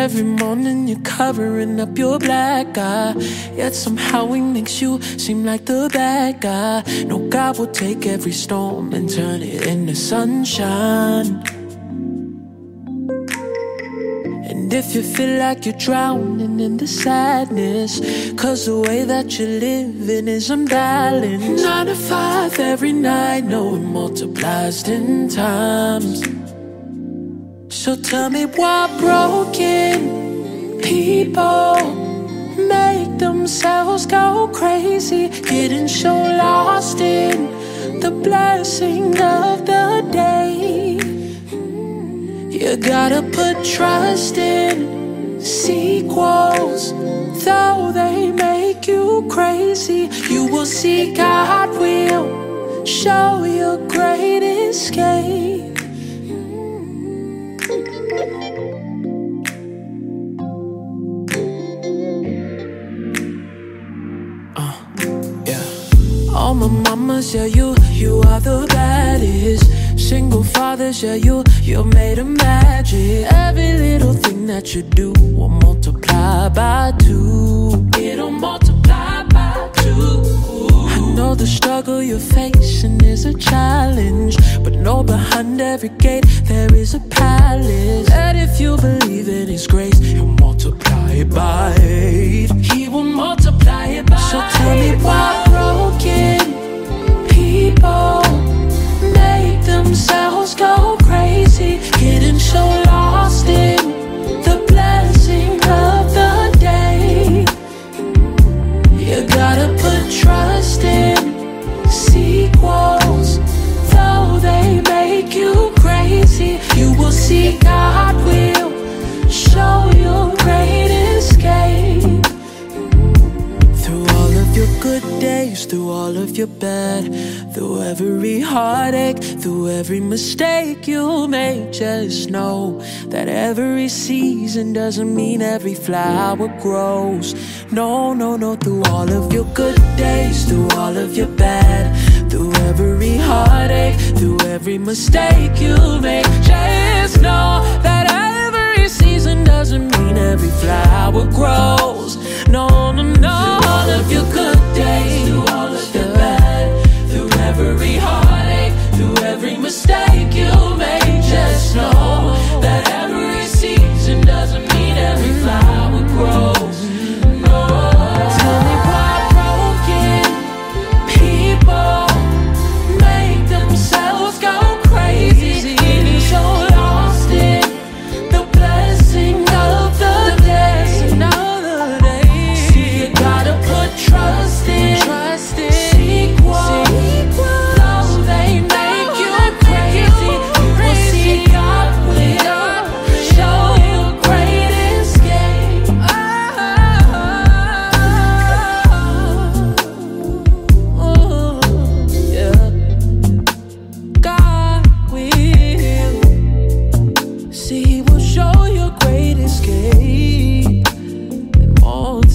Every morning you're covering up your black eye. Yet somehow he makes you seem like the bad guy. No, God will take every storm and turn it into sunshine. And if you feel like you're drowning in the sadness, cause the way that you're living is unbalanced. Nine to five every night, no, it multiplies ten times. So tell me why broken people make themselves go crazy, getting so lost in the blessing of the. You gotta put trust in sequels, though they make you crazy. You will see God will show you great escape. Uh, All my mamas, yeah, you, you are the baddest. Single fathers, yeah, you, you're made of magic. Every little thing that you do will multiply by two. It'll multiply by two. I know the struggle you're facing is a challenge, but know behind every gate there is a palace. That if you believe in His grace, He'll multiply it by eight. He will multiply it by So tell me why broken people themselves go crazy, getting so lost in the blessing of the day. You gotta put trust in sequels, though they make you crazy. You will see God good days, through all of your bad, through every heartache, through every mistake you make, just know that every season doesn't mean every flower grows. No, no, no, through all of your good days, through all of your bad, through every heartache, through every mistake you make, just know that every season doesn't mean every flower grows. No, no, no. Through all of your good days, through all of your bad, through every heartache, through every mistake you make, just know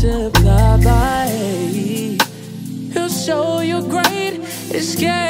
multiply. He'll show you great escape.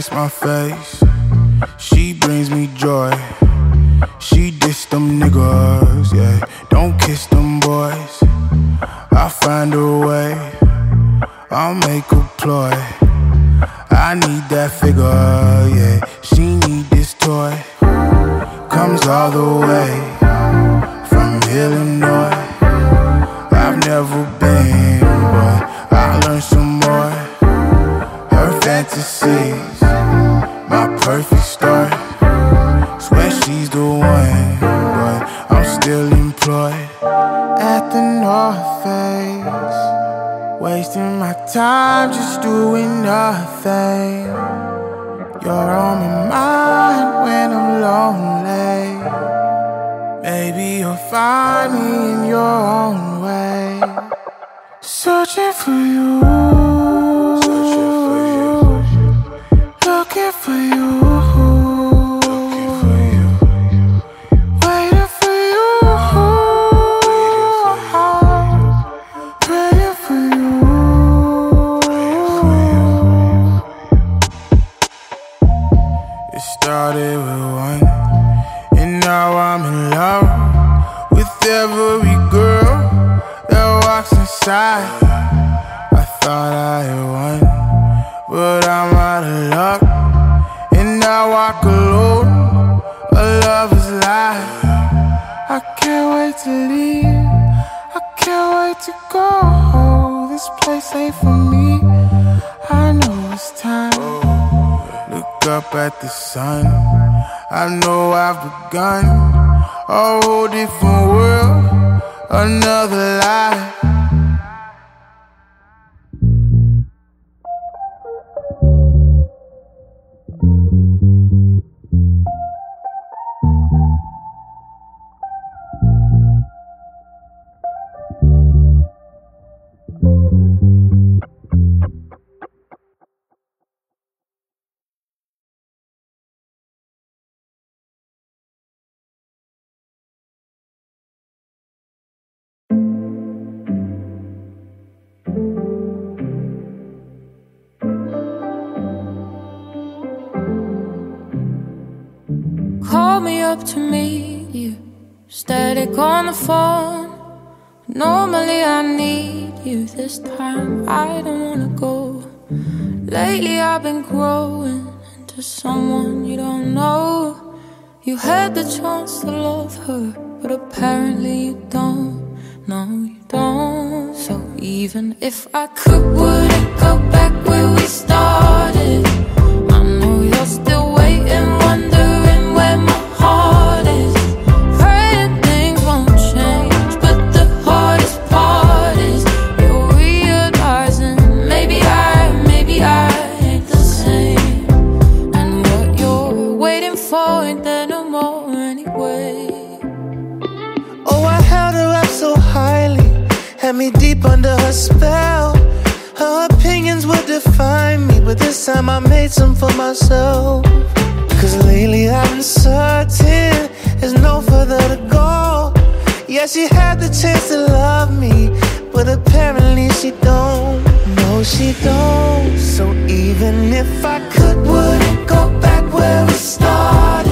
Likes my face. She brings me joy. She diss them niggas, yeah. Don't kiss them boys. I find a way. I'll make a ploy. I need that figure, yeah. She need this toy. Comes all the way from Illinois. I've never perfect start. Swear she's the one, but I'm still employed at the North Face. Wasting my time just doing nothing. Call me up to meet you. Static on the phone. Normally I need you. This time I don't wanna go. Lately I've been growing into someone you don't know. You had the chance to love her, but apparently you don't. No, you don't. So even if I could, would it go back where we started? This time I made some for myself. Cause lately I've been certain there's no further to go. Yeah, she had the chance to love me, but apparently she don't. No, she don't. So even if I could, would it go back where we started?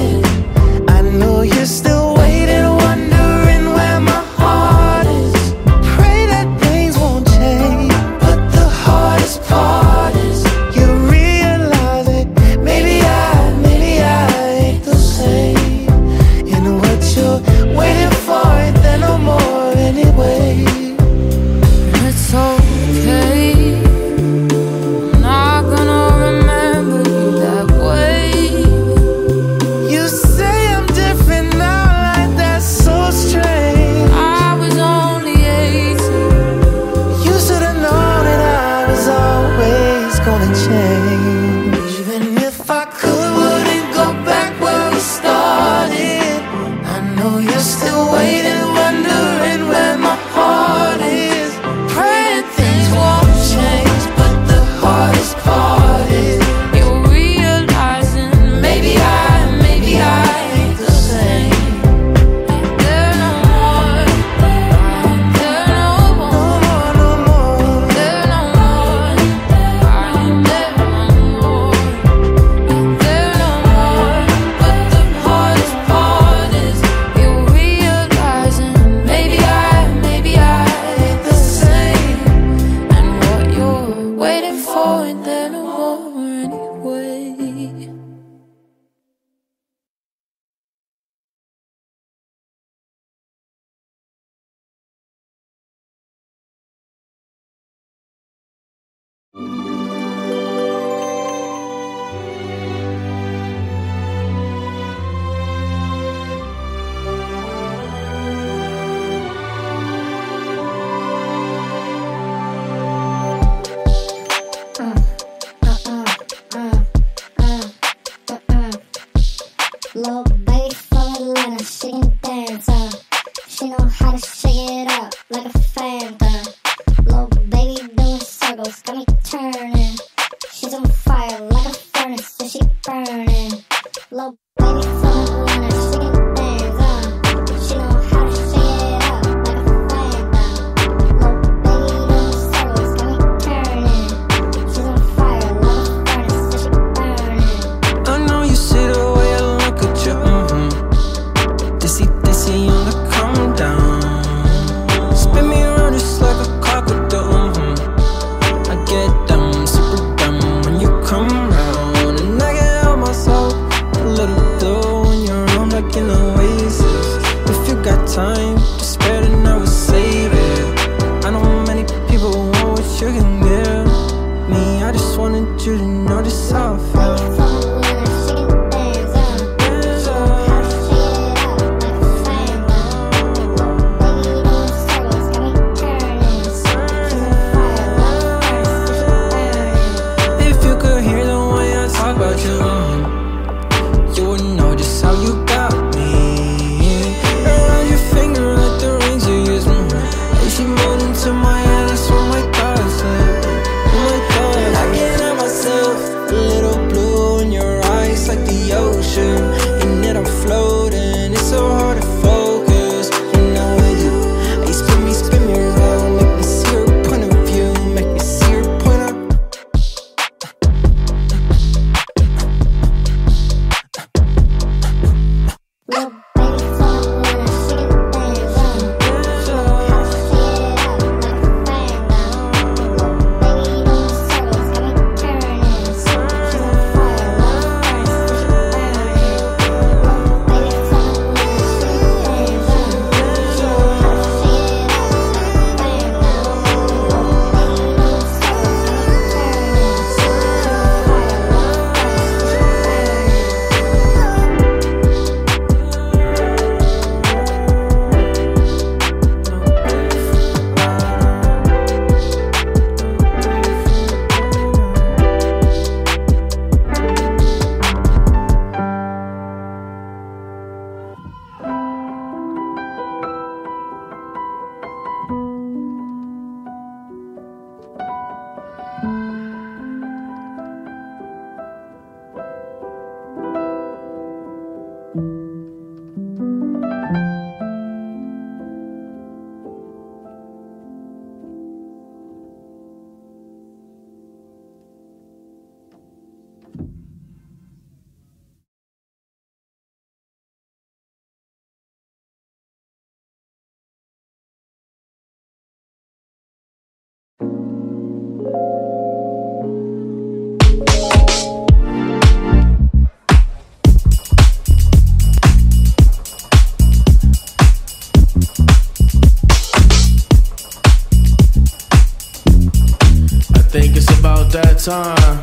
Time.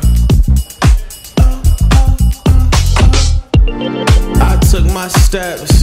I took my steps,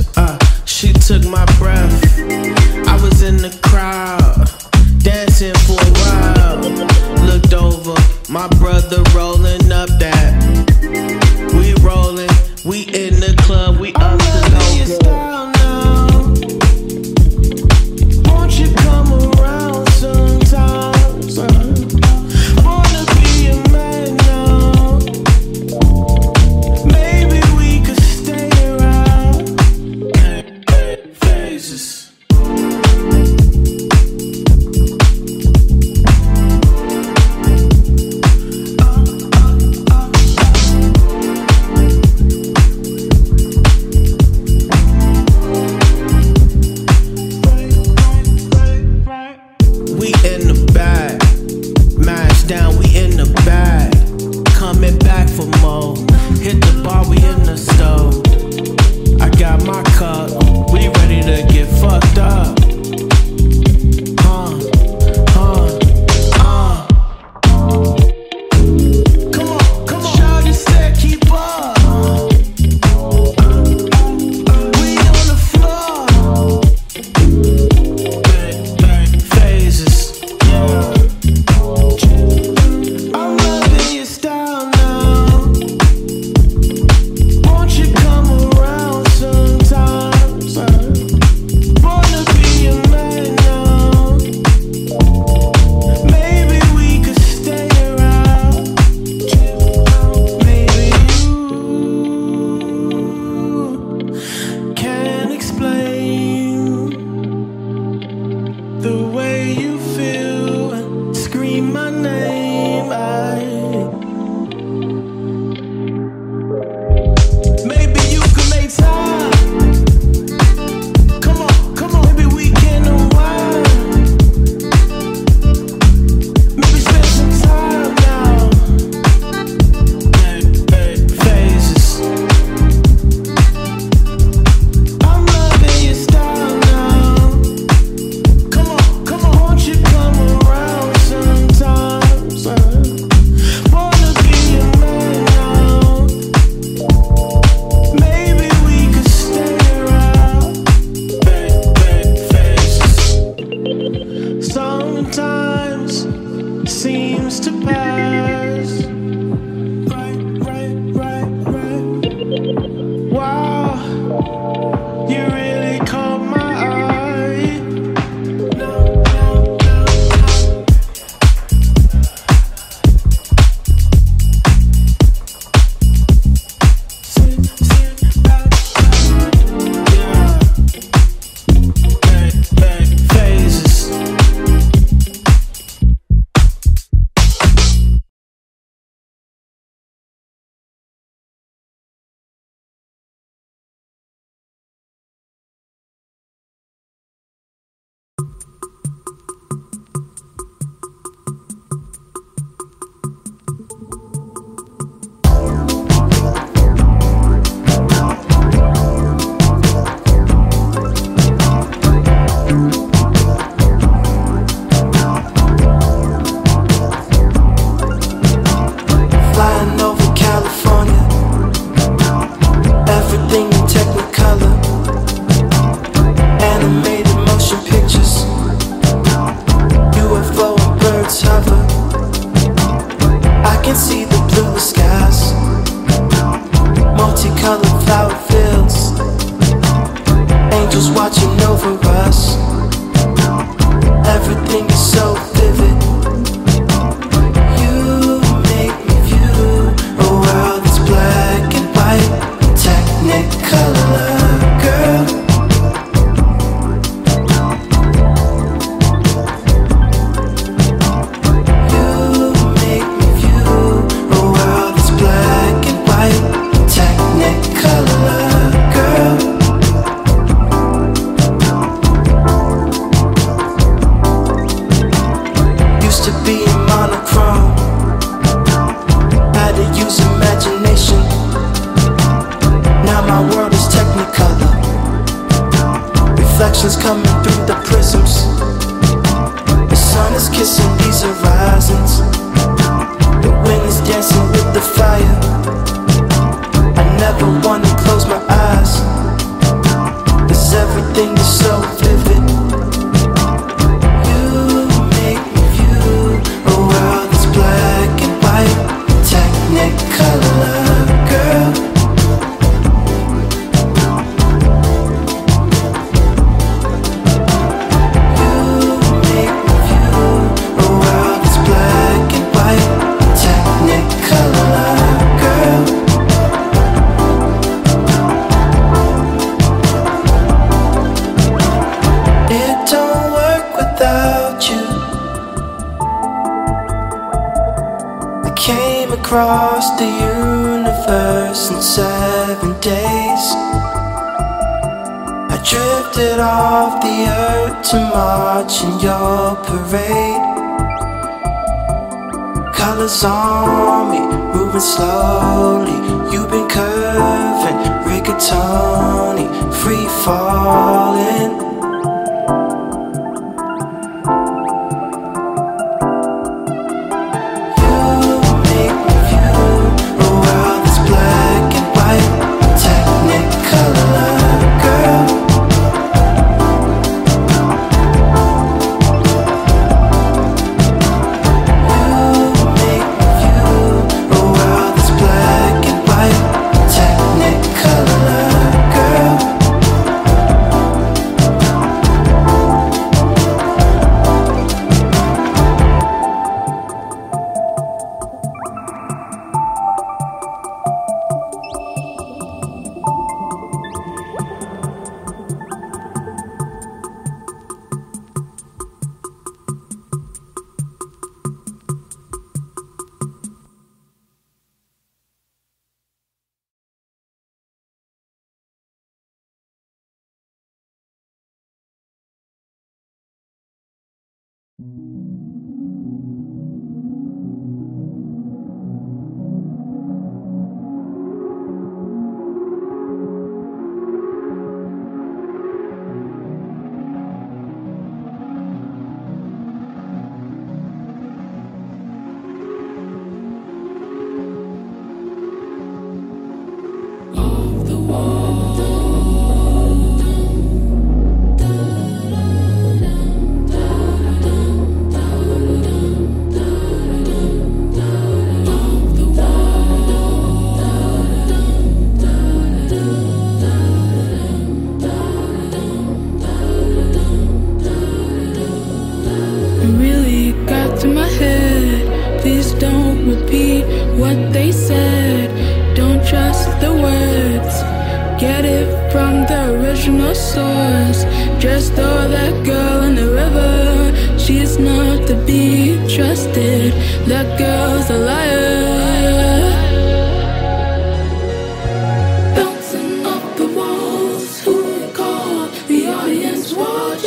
I drifted off the earth to march in your parade. Colors on me, moving slowly. You've been curving, rigatoni, free falling.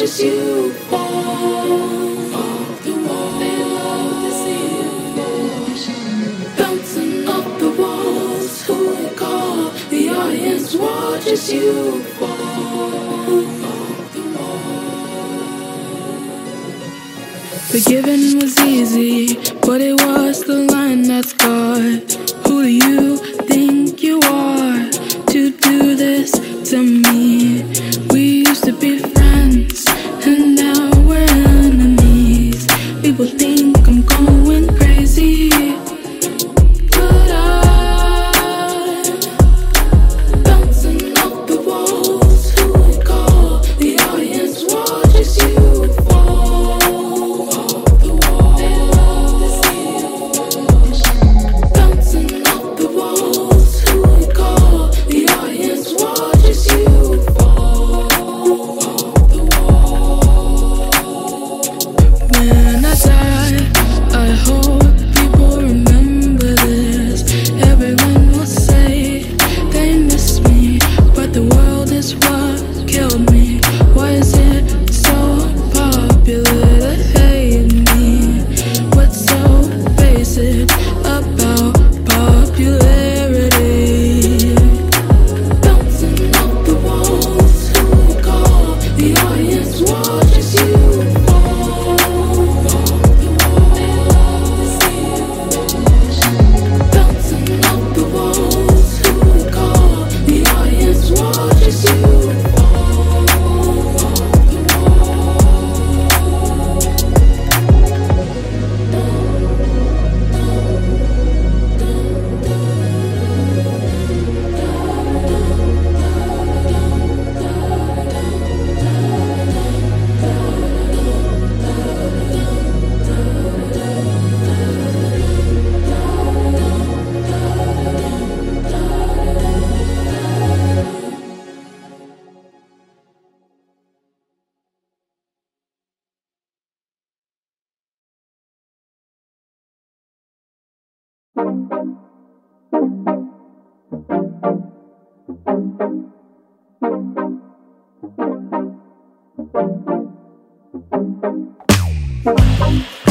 pushes you far. Bouncing off the walls, who call? The audience watches you fall. giving was easy, but it was the line that's caught. killed me. Why is Thank you.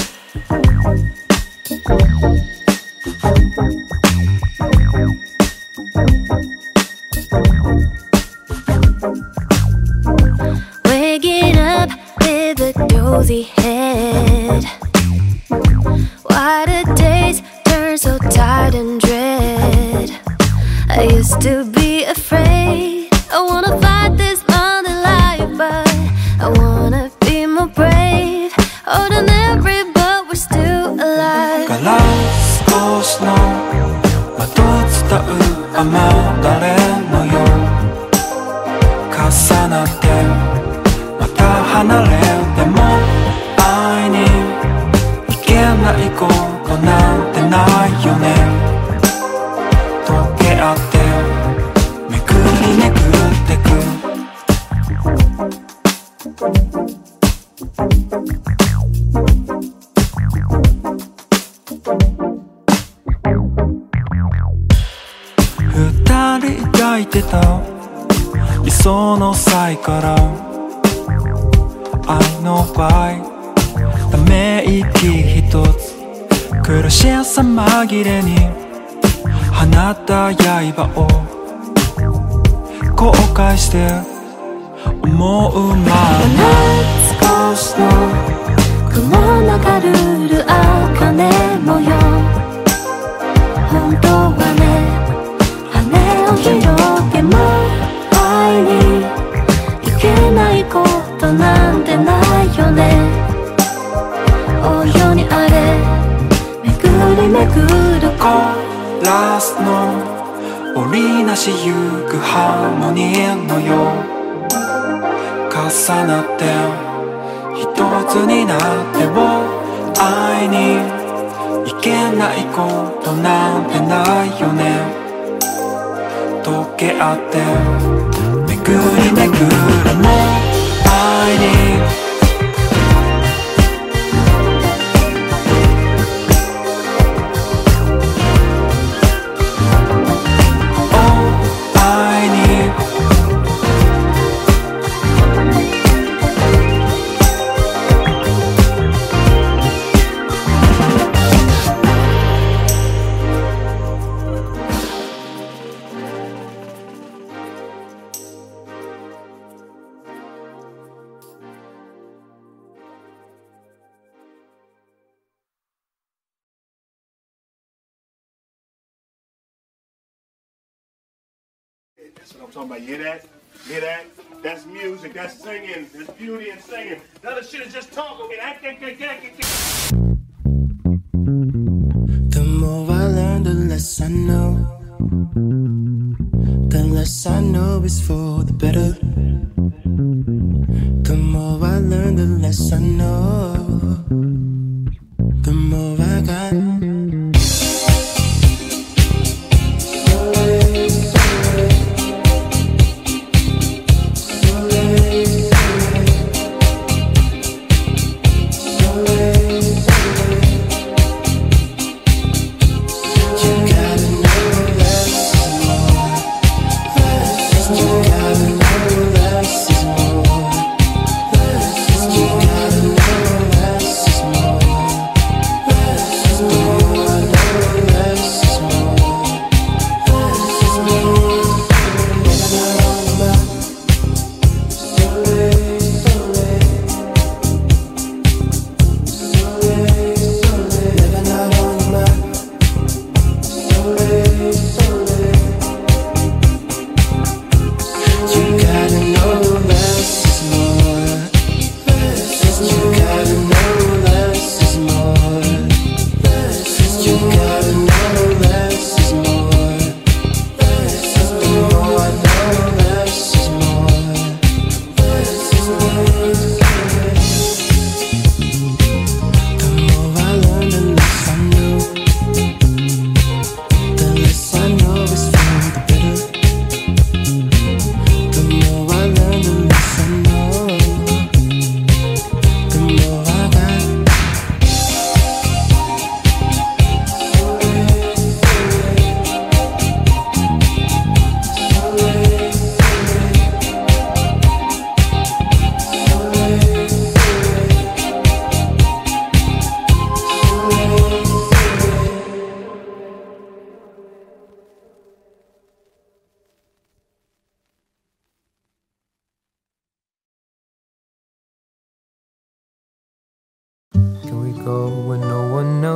怖い。ため息一つ。苦しさ紛れに。放った刃を後悔して。思うまま。少しの雲のかるる茜。ラスの織りなしゆくハーモニーのよう。重なって一つになってを愛にいけないことなんてないよね。溶け合ってめぐり巡らも愛に what I'm talking about. You hear that? Hear that? That's music. That's singing. That's beauty in singing. The other shit is just talking. The more I learn, the less I know. The less I know is for the better. The more I learn, the less I know.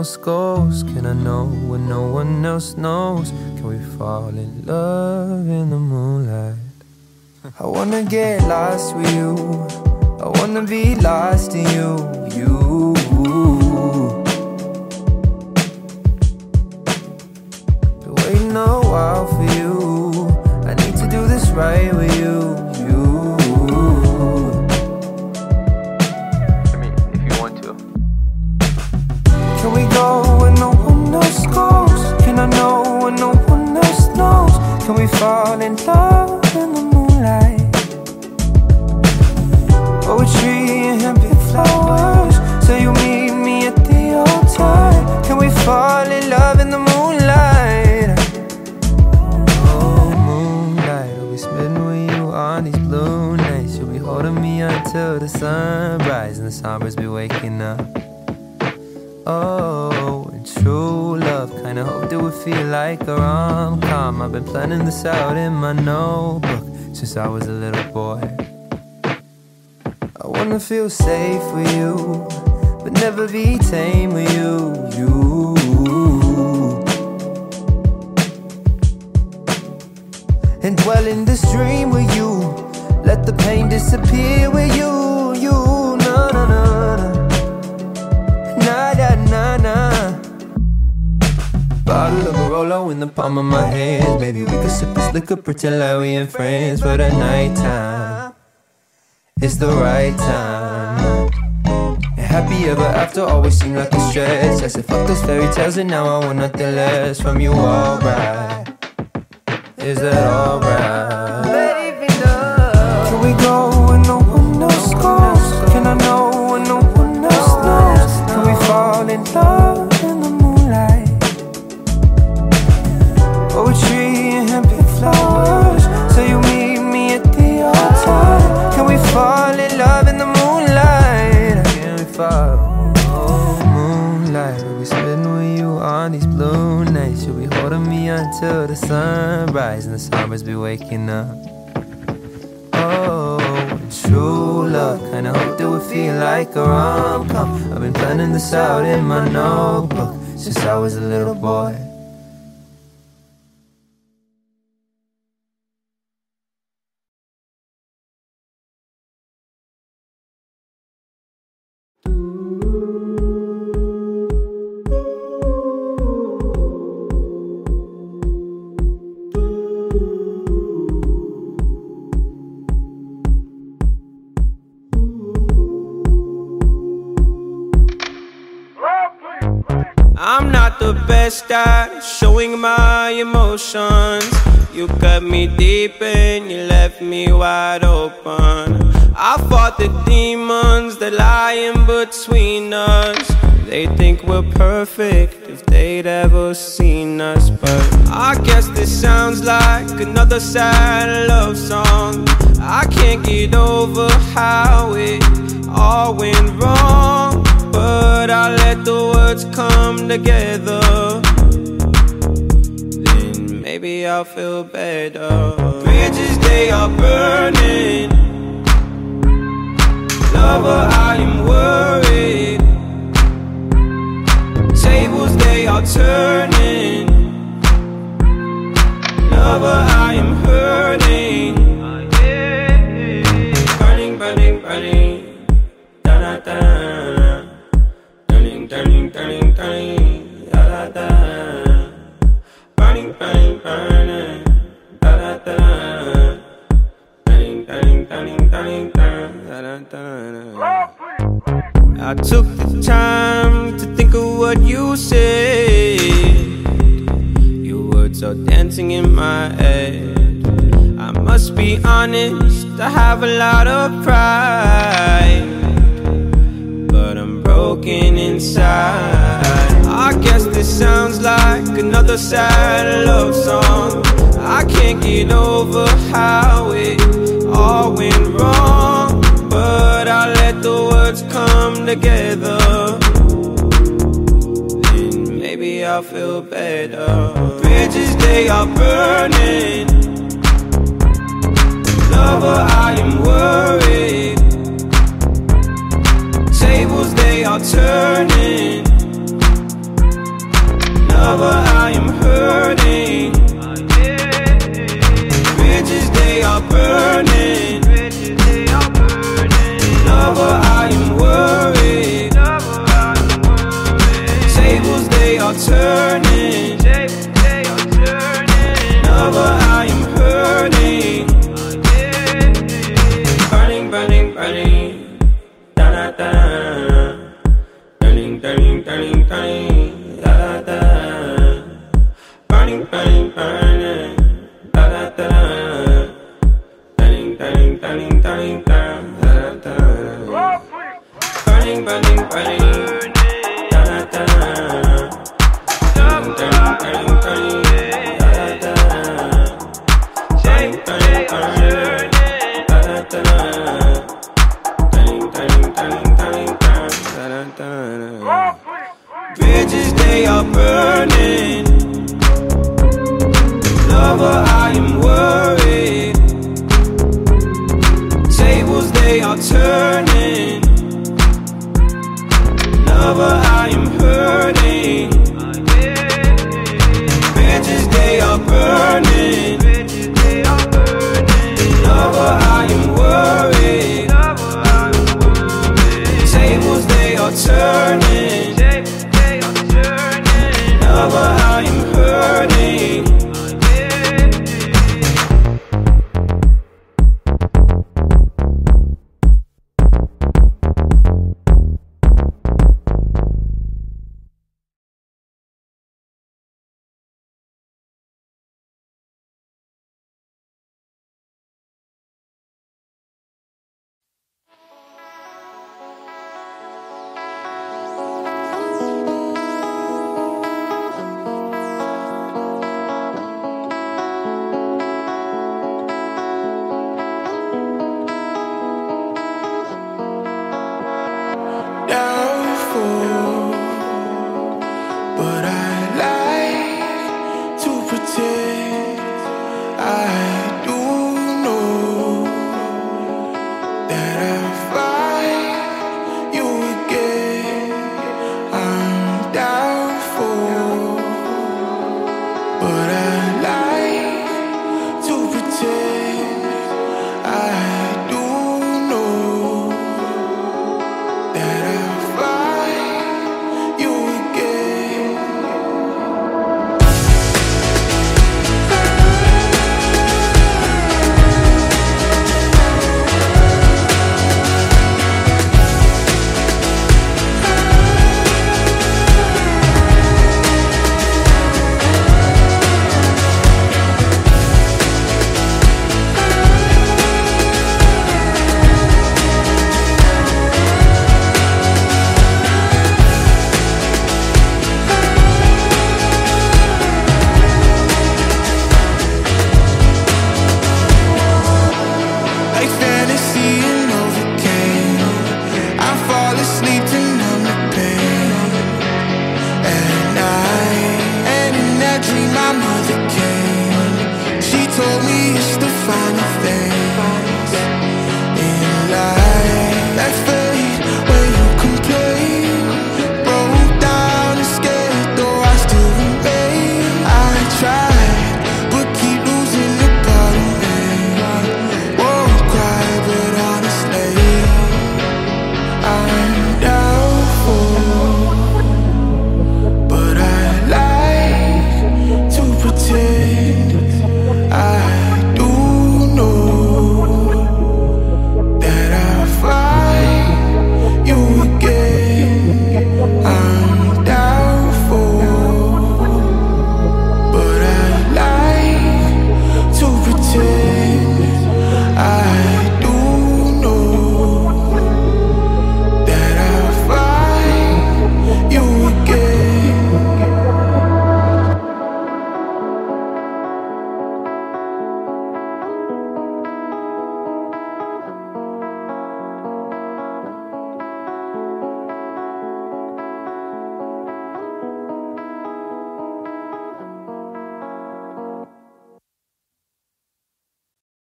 Else goes? Can I know when no one else knows? Can we fall in love in the moonlight? I wanna get lost with you. I wanna be lost in you, you. Been waiting a while for you. I need to do this right with you, Can we fall in love in the moonlight? Oh, Poetry and big flowers. So you meet me at the altar. Can we fall in love in the moonlight? Oh, moonlight, I'll be spending with you on these blue nights. You'll be holding me until the sunrise and the songbirds be waking up. Oh, and true kinda hoped it would feel like a rom com. I've been planning this out in my notebook since I was a little boy. I wanna feel safe with you, but never be tame with you, you. And dwell in this dream with you, let the pain disappear with you, you. Na na na na na na na na. In the palm of my hands. Maybe we could sip this liquor, pretend like we ain't friends for the night time. It's the right time. And happy ever after always seemed like a stretch. I said, fuck those fairy tales, and now I want nothing less from you, alright. Is that alright? Baby. Can we go no one else goes? Can I know when no one else knows? Can we fall in love on these blue nights. You'll be holding me until the sunrise and the songbirds be waking up. Oh, true love. Kinda hoped it would feel like a rom com. I've been planning this out in my notebook since I was a little boy. Emotions. You cut me deep and you left me wide open. I fought the demons that lie in between us. They think we're perfect if they'd ever seen us. But I guess this sounds like another sad love song. I can't get over how it all went wrong. But I let the words come together. I'll feel better. Bridges, they are burning. Lover, I am worried. Tables, they are turning. Lover, I am hurting. I took the time to think of what you said. Your words are dancing in my head. I must be honest, I have a lot of pride. But I'm broken inside. I guess this sounds like another sad love song. I can't get over how it all went wrong. Words come together. Then maybe I'll feel better. Bridges, they are burning. Lover, I am worried. Tables, they are turning. Lover, I am hurting. Bridges, they are burning. Lover,